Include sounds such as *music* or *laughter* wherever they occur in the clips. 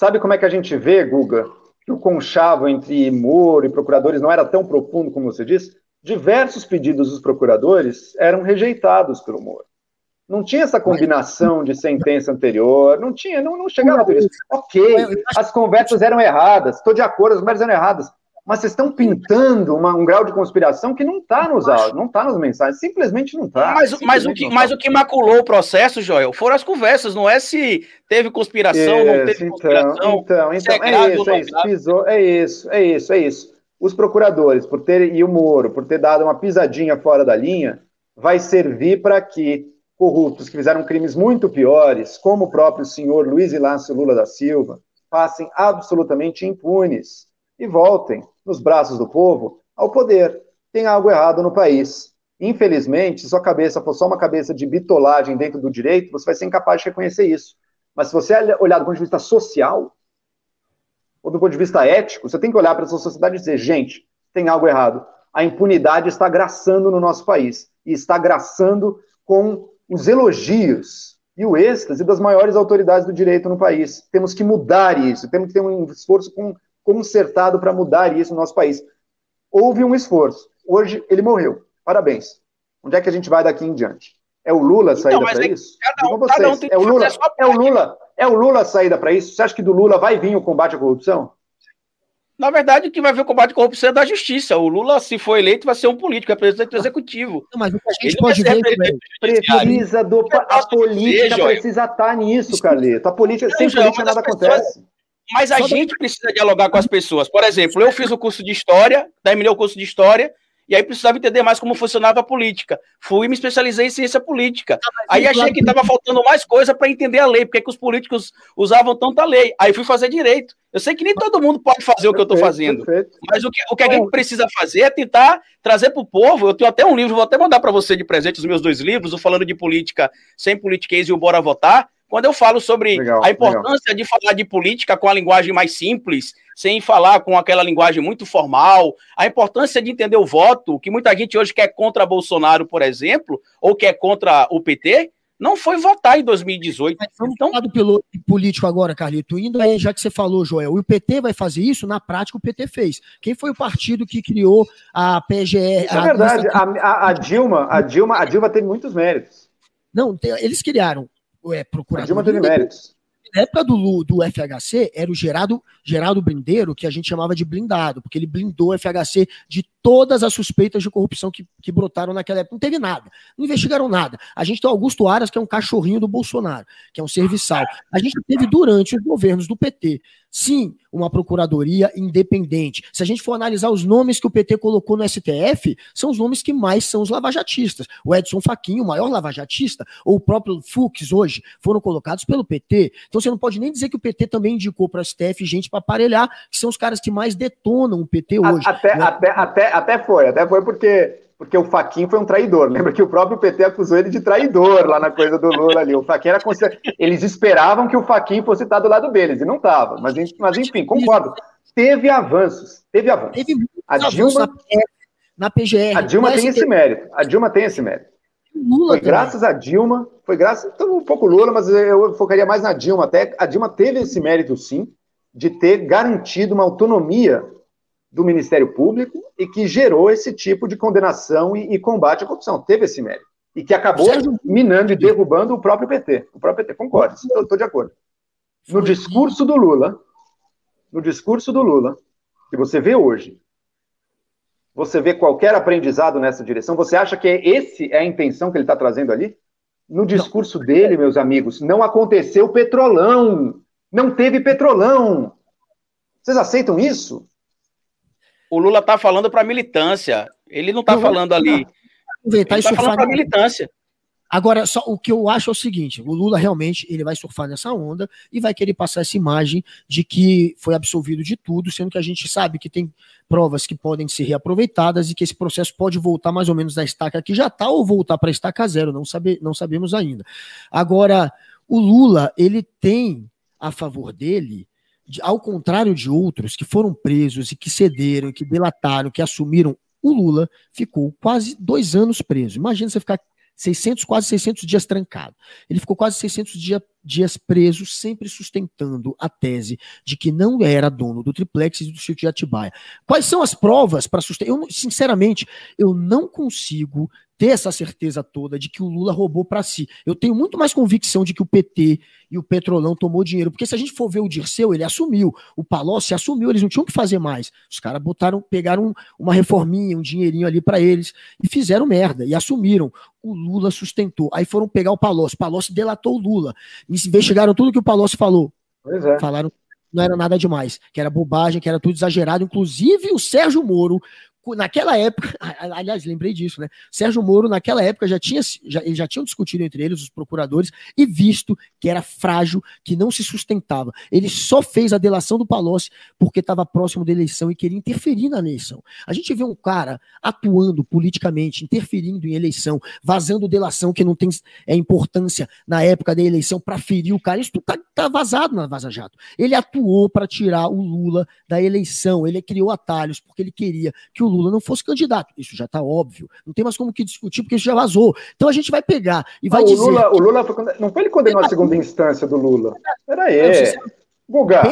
Sabe como é que a gente vê, Guga, que o conchavo entre Moro e procuradores não era tão profundo como você disse? Diversos pedidos dos procuradores eram rejeitados pelo Moro. Não tinha essa combinação de sentença anterior, não tinha, não, não chegava a isso. Ok, as conversas eram erradas, estou de acordo, as conversas eram erradas mas vocês estão pintando uma, um grau de conspiração que não está nos áudios, não está nas mensagens, simplesmente não está. Mas, mas, o que, tá. mas o que maculou o processo, Joel, foram as conversas, não é se teve conspiração, isso, não teve então, conspiração. Então, então, é, é, isso, é isso, pisou, é isso, é isso, é isso. Os procuradores, por ter, e o Moro, por ter dado uma pisadinha fora da linha, vai servir para que corruptos que fizeram crimes muito piores, como o próprio senhor Luiz Inácio Lula da Silva, passem absolutamente impunes e voltem nos braços do povo ao poder. Tem algo errado no país. Infelizmente, se sua cabeça for só uma cabeça de bitolagem dentro do direito, você vai ser incapaz de reconhecer isso. Mas se você olhar do ponto de vista social, ou do ponto de vista ético, você tem que olhar para a sua sociedade e dizer, gente, tem algo errado. A impunidade está graçando no nosso país. E está graçando com os elogios e o êxtase das maiores autoridades do direito no país. Temos que mudar isso, temos que ter um esforço com consertado para mudar isso no nosso país. Houve um esforço. Hoje ele morreu. Parabéns. Onde é que a gente vai daqui em diante? É o Lula a então, saída então, para é isso? Um, vocês. Um é o Lula, é o Lula, é o Lula a saída para isso? Você acha que do Lula vai vir o combate à corrupção? Na verdade, o que vai ver o combate à corrupção é da justiça. O Lula, se for eleito, vai ser um político, representante do executivo. Não, mas o que a gente pode ver precisa do, a política precisa estar tá nisso, Carleto. A política, sem política nada acontece. Mas a Só gente precisa dialogar com as pessoas. Por exemplo, eu fiz o curso de História, terminei o curso de História, e aí precisava entender mais como funcionava a política. Fui e me especializei em ciência política. Ah, aí achei que estava faltando mais coisa para entender a lei, porque que os políticos usavam tanta lei. Aí fui fazer direito. Eu sei que nem todo mundo pode fazer o que eu estou fazendo, perfeito. mas o que, o que a gente precisa fazer é tentar trazer para o povo. Eu tenho até um livro, vou até mandar para você de presente os meus dois livros, o Falando de Política Sem Politiquês e o Bora Votar quando eu falo sobre legal, a importância legal. de falar de política com a linguagem mais simples, sem falar com aquela linguagem muito formal, a importância de entender o voto, que muita gente hoje quer contra Bolsonaro, por exemplo, ou quer contra o PT, não foi votar em 2018. Mas vamos então, falar do piloto político agora, Carlito. Indo aí, já que você falou, Joel, o PT vai fazer isso? Na prática, o PT fez. Quem foi o partido que criou a PGR? É verdade. A, a, a, Dilma, a Dilma, a Dilma teve muitos méritos. Não, eles criaram é, procurador. Dilma teve méritos. Na época do, do FHC, era o Geraldo, Geraldo Brindeiro, que a gente chamava de blindado, porque ele blindou o FHC de todas as suspeitas de corrupção que, que brotaram naquela época. Não teve nada, não investigaram nada. A gente tem o Augusto Aras, que é um cachorrinho do Bolsonaro, que é um serviçal. A gente teve durante os governos do PT Sim, uma procuradoria independente. Se a gente for analisar os nomes que o PT colocou no STF, são os nomes que mais são os lavajatistas. O Edson Fachin, o maior lavajatista, ou o próprio Fux hoje, foram colocados pelo PT. Então você não pode nem dizer que o PT também indicou para o STF gente para aparelhar, que são os caras que mais detonam o PT hoje. Até, né? até, até, até foi, até foi porque porque o Faquin foi um traidor. *laughs* Lembra que o próprio PT acusou ele de traidor lá na coisa do Lula ali. O Faquin era considerado... Eles esperavam que o Faquin fosse estar do lado deles, e não estava. Mas, mas, enfim, concordo. Teve avanços. Teve avanços. Teve a Dilma. Na PGR. A Dilma tem esse mérito. A Dilma tem esse mérito. Lula foi também. graças a Dilma, foi graças. Então, um pouco Lula, mas eu focaria mais na Dilma. Até a Dilma teve esse mérito, sim, de ter garantido uma autonomia do Ministério Público e que gerou esse tipo de condenação e, e combate à corrupção. Teve esse mérito. E que acabou minando e derrubando o próprio PT. O próprio PT, concordo, estou de acordo. No discurso do Lula, no discurso do Lula, que você vê hoje, você vê qualquer aprendizado nessa direção? Você acha que esse é a intenção que ele está trazendo ali? No discurso não. dele, meus amigos, não aconteceu petrolão. Não teve petrolão. Vocês aceitam isso? O Lula está falando para militância. Ele não está falando ali. Aproveitar ele está falando para militância. Agora, só o que eu acho é o seguinte: o Lula realmente ele vai surfar nessa onda e vai querer passar essa imagem de que foi absolvido de tudo, sendo que a gente sabe que tem provas que podem ser reaproveitadas e que esse processo pode voltar mais ou menos da estaca que já está ou voltar para a estaca zero, não, sabe, não sabemos ainda. Agora, o Lula ele tem a favor dele de, ao contrário de outros que foram presos e que cederam, que delataram, que assumiram, o Lula ficou quase dois anos preso. Imagina você ficar 600, quase 600 dias trancado. Ele ficou quase 600 dias dias preso, sempre sustentando a tese de que não era dono do triplex e do sítio de Atibaia. Quais são as provas para sustentar? Eu, sinceramente, eu não consigo ter essa certeza toda de que o Lula roubou para si. Eu tenho muito mais convicção de que o PT e o Petrolão tomou dinheiro, porque se a gente for ver o Dirceu, ele assumiu, o Palocci assumiu, eles não tinham que fazer mais. Os caras botaram, pegaram uma reforminha, um dinheirinho ali para eles e fizeram merda e assumiram. O Lula sustentou. Aí foram pegar o Palocci, o Palocci delatou o Lula. Investigaram tudo que o Palocci falou. Pois é. Falaram não era nada demais, que era bobagem, que era tudo exagerado. Inclusive, o Sérgio Moro naquela época, *laughs* aliás, lembrei disso, né? Sérgio Moro, naquela época, já tinha já, já tinham discutido entre eles, os procuradores, e visto que era frágil, que não se sustentava. Ele só fez a delação do Palocci porque estava próximo da eleição e queria interferir na eleição. A gente vê um cara atuando politicamente, interferindo em eleição, vazando delação que não tem é, importância na época da eleição para ferir o cara. Isso tá, tá vazado na Vaza Jato. Ele atuou para tirar o Lula da eleição, ele criou atalhos porque ele queria que o Lula não fosse candidato. Isso já está óbvio. Não tem mais como que discutir, porque isso já vazou. Então a gente vai pegar e vai ah, dizer. O Lula, o Lula foi, não foi ele condenou a segunda instância do Lula. Pera aí. Guga.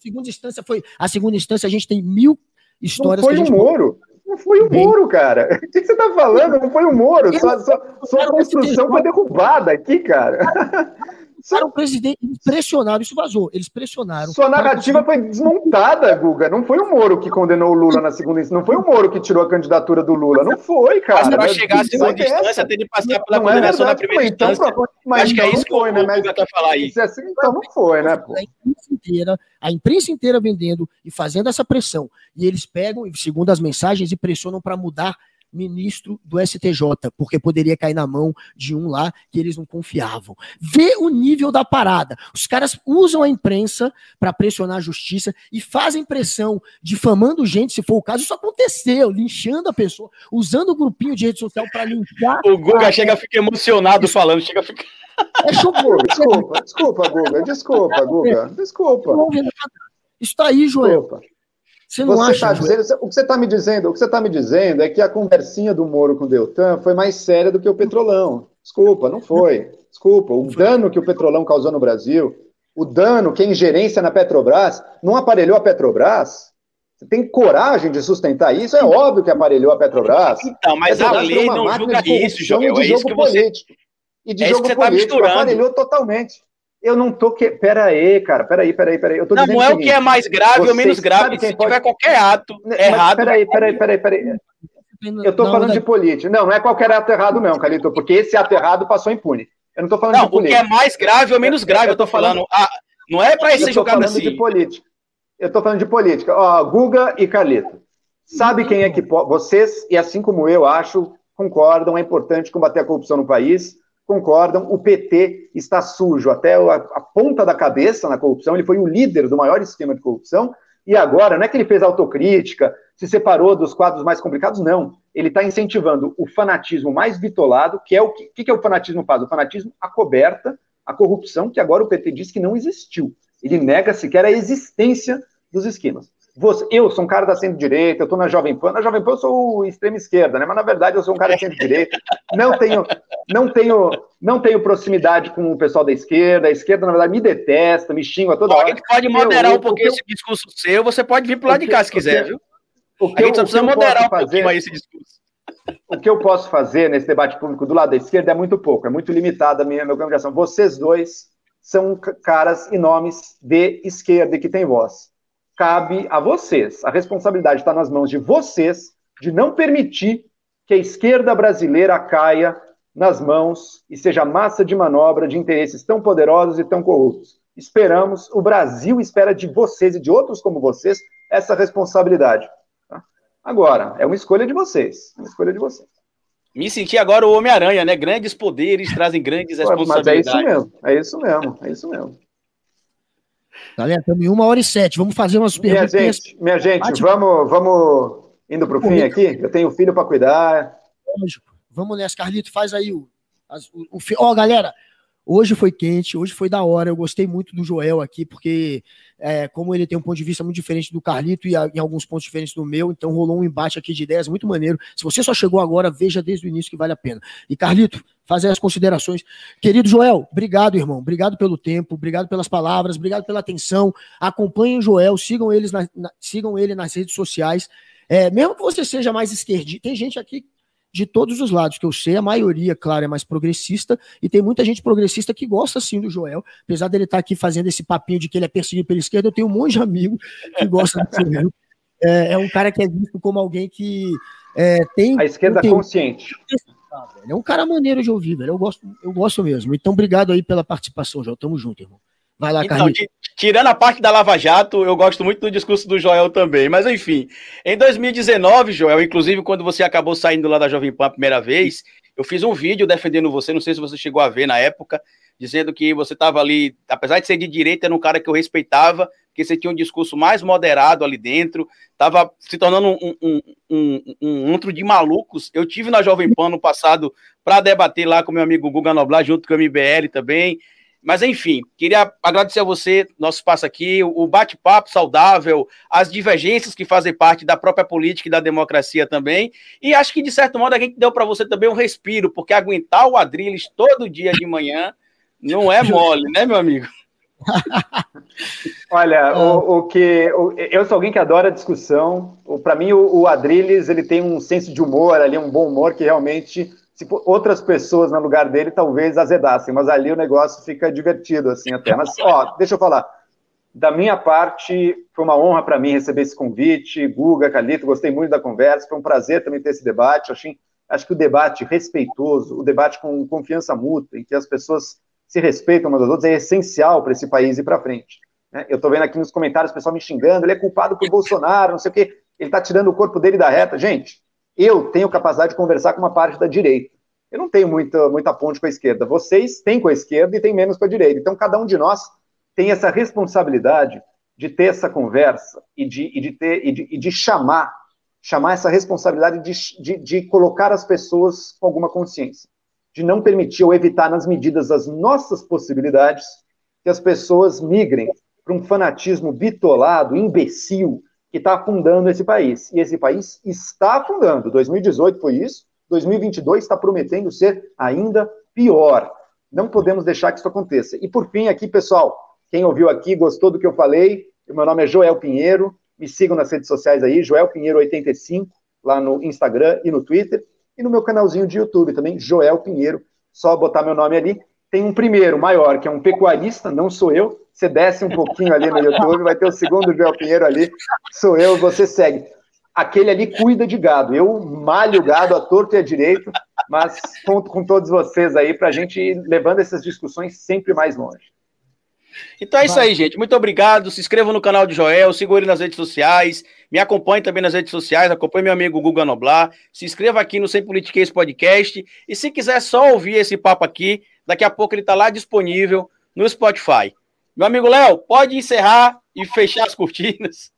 Segunda instância foi. A segunda instância a gente tem mil histórias. Não foi o Moro. Não foi o Moro, cara. *laughs* O que você está falando? Não foi o Moro. Sua, sua, sua construção foi derrubada aqui, cara. *laughs* Era um presidente, eles pressionaram, isso vazou, eles pressionaram. Sua narrativa foi desmontada, Guga. Não foi o Moro que condenou o Lula na segunda instância, não foi o Moro que tirou a candidatura do Lula, não foi, cara. Mas para chegar à segunda é instância, tem que passar pela não é condenação é na primeira então, instância. Mas Acho que é isso que foi, o né? Mas quer falar aí. É assim, então não foi, né, pô? A imprensa, inteira, a imprensa inteira vendendo e fazendo essa pressão. E eles pegam, segundo as mensagens, e pressionam para mudar ministro do STJ, porque poderia cair na mão de um lá que eles não confiavam. Vê o nível da parada. Os caras usam a imprensa para pressionar a justiça e fazem pressão, difamando gente, se for o caso. Isso aconteceu, linchando a pessoa, usando o grupinho de rede social para linchar. O Guga a... chega a ficar emocionado falando, chega a ficar. É choco, desculpa, desculpa, Guga, desculpa, Guga, desculpa. Isso tá aí, Joel. Desculpa. Você não você acha? Tá dizendo, o que você está me dizendo? O que você está me dizendo é que a conversinha do Moro com o Deltan foi mais séria do que o Petrolão. Desculpa, não foi. Desculpa. O dano que o Petrolão causou no Brasil, o dano que a ingerência na Petrobras não aparelhou a Petrobras. Você tem coragem de sustentar isso? É óbvio que aparelhou a Petrobras. Então, mas a lei não julga isso, Joel. É isso que você... político. E de é jogo tá político, tá aparelhou totalmente. Eu não tô que. Pera aí, cara. Pera aí, pera aí, pera aí. Eu tô não, não é o, que é mais grave ou menos grave. Se pode... tiver qualquer ato Mas, errado. Peraí, peraí, peraí, peraí. Eu tô não, falando não, de política. Não, não é qualquer ato errado, não, Calito, porque esse ato errado passou impune. Eu não tô falando não, de política. Não, o que é mais grave ou menos grave, eu tô falando. Ah, não é para esse julgado assim. de política. Eu tô falando de política. Ó, Guga e Carlito. Sabe quem é que vocês, e assim como eu acho, concordam, é importante combater a corrupção no país concordam, o PT está sujo até a, a, ponta da cabeça na corrupção, ele foi o líder do maior esquema de corrupção, e agora, não é que ele fez autocrítica, se separou dos quadros mais complicados, não. Ele está incentivando o fanatismo mais bitolado, que é o que, que, que é o fanatismo faz? O fanatismo acoberta a corrupção, que agora o PT diz que não existiu. Ele nega sequer a existência dos esquemas. Você, eu sou um cara da centro-direita, eu estou na Jovem Pan. Na Jovem Pan eu sou extrema-esquerda, né? Mas na verdade eu sou um cara da centro-direita. Não tenho, não, tenho, não tenho proximidade com o pessoal da esquerda. A esquerda, na verdade, me detesta, me xinga toda hora. A gente pode moderar eu, um pouquinho esse discurso seu. Você pode vir para lado de cá se quiser, viu? O que a gente só precisa moderar um fazer, pouquinho aí esse discurso. O que eu posso fazer nesse debate público do lado da esquerda é muito pouco, é muito limitada a minha, minha comunicação. Vocês dois são caras e nomes de esquerda e que têm voz cabe a vocês. A responsabilidade está nas mãos de vocês de não permitir que a esquerda brasileira caia nas mãos e seja massa de manobra de interesses tão poderosos e tão corruptos. Esperamos, o Brasil espera de vocês e de outros como vocês essa responsabilidade. Tá? Agora, é uma escolha de vocês. Uma escolha de vocês. Me senti agora o Homem-Aranha, né? Grandes poderes trazem grandes responsabilidades. Mas é isso mesmo, é isso mesmo, é isso mesmo. Galera, estamos em uma hora e sete. Vamos fazer umas perguntas. Minha gente, minha gente vamos, vamos indo para o fim aqui. Eu tenho filho para cuidar. Lógico. Vamos nessa, Carlito. Faz aí o. Ó, oh, galera, Hoje foi quente, hoje foi da hora. Eu gostei muito do Joel aqui, porque é, como ele tem um ponto de vista muito diferente do Carlito e a, em alguns pontos diferentes do meu, então rolou um embate aqui de ideias muito maneiro. Se você só chegou agora, veja desde o início que vale a pena. E Carlito, fazer as considerações. Querido Joel, obrigado, irmão. Obrigado pelo tempo, obrigado pelas palavras, obrigado pela atenção. Acompanhem o Joel, sigam, eles na, na, sigam ele nas redes sociais. É, mesmo que você seja mais esquerdista, tem gente aqui de todos os lados, que eu sei, a maioria, claro, é mais progressista, e tem muita gente progressista que gosta sim do Joel, apesar dele estar tá aqui fazendo esse papinho de que ele é perseguido pela esquerda, eu tenho um monte de amigo que gosta do Joel. É, é um cara que é visto como alguém que é, tem. A esquerda tem, consciente. É um cara maneiro de ouvir, velho. Eu gosto, eu gosto mesmo. Então, obrigado aí pela participação, Joel. Tamo junto, irmão. Vai lá, então, Carlinhos. Tirando a parte da Lava Jato, eu gosto muito do discurso do Joel também. Mas enfim, em 2019, Joel, inclusive quando você acabou saindo lá da Jovem Pan a primeira vez, eu fiz um vídeo defendendo você, não sei se você chegou a ver na época, dizendo que você estava ali, apesar de ser de direita, era um cara que eu respeitava, que você tinha um discurso mais moderado ali dentro, estava se tornando um, um, um, um, um de malucos. Eu tive na Jovem Pan no passado para debater lá com meu amigo Guga Noblar, junto com o MBL também. Mas, enfim, queria agradecer a você, nosso espaço aqui, o bate-papo saudável, as divergências que fazem parte da própria política e da democracia também. E acho que, de certo modo, a gente deu para você também um respiro, porque aguentar o Adriles todo dia de manhã não é mole, né, meu amigo? *laughs* Olha, o, o que o, eu sou alguém que adora discussão. Para mim, o, o Adriles ele tem um senso de humor ali, um bom humor que realmente se outras pessoas no lugar dele talvez azedassem, mas ali o negócio fica divertido, assim, até. Mas, ó, deixa eu falar. Da minha parte, foi uma honra para mim receber esse convite. Guga, Calito, gostei muito da conversa. Foi um prazer também ter esse debate. Acho, acho que o debate respeitoso, o debate com confiança mútua, em que as pessoas se respeitam umas às outras, é essencial para esse país ir para frente. Né? Eu estou vendo aqui nos comentários o pessoal me xingando, ele é culpado por Bolsonaro, não sei o quê, ele está tirando o corpo dele da reta. Gente, eu tenho capacidade de conversar com uma parte da direita. Eu não tenho muita, muita ponte com a esquerda. Vocês têm com a esquerda e têm menos com a direita. Então, cada um de nós tem essa responsabilidade de ter essa conversa e de, e de, ter, e de, e de chamar, chamar essa responsabilidade de, de, de colocar as pessoas com alguma consciência, de não permitir ou evitar nas medidas das nossas possibilidades que as pessoas migrem para um fanatismo bitolado, imbecil, que está afundando esse país. E esse país está afundando. 2018 foi isso, 2022 está prometendo ser ainda pior. Não podemos deixar que isso aconteça. E por fim, aqui, pessoal, quem ouviu aqui, gostou do que eu falei, meu nome é Joel Pinheiro, me sigam nas redes sociais aí, Joel Pinheiro85, lá no Instagram e no Twitter, e no meu canalzinho de YouTube também, Joel Pinheiro, só botar meu nome ali. Tem um primeiro, maior, que é um pecuarista, não sou eu, você desce um pouquinho ali no YouTube, vai ter o segundo Joel Pinheiro ali, sou eu, você segue. Aquele ali cuida de gado. Eu malho gado a torto e a direito, mas conto com todos vocês aí para a gente ir levando essas discussões sempre mais longe. Então é isso aí, gente. Muito obrigado. Se inscrevam no canal de Joel, sigam ele nas redes sociais, me acompanhe também nas redes sociais, acompanhe meu amigo Guga Noblar, se inscreva aqui no Sem Politiquês Podcast. E se quiser só ouvir esse papo aqui, daqui a pouco ele está lá disponível no Spotify. Meu amigo Léo, pode encerrar e fechar as cortinas.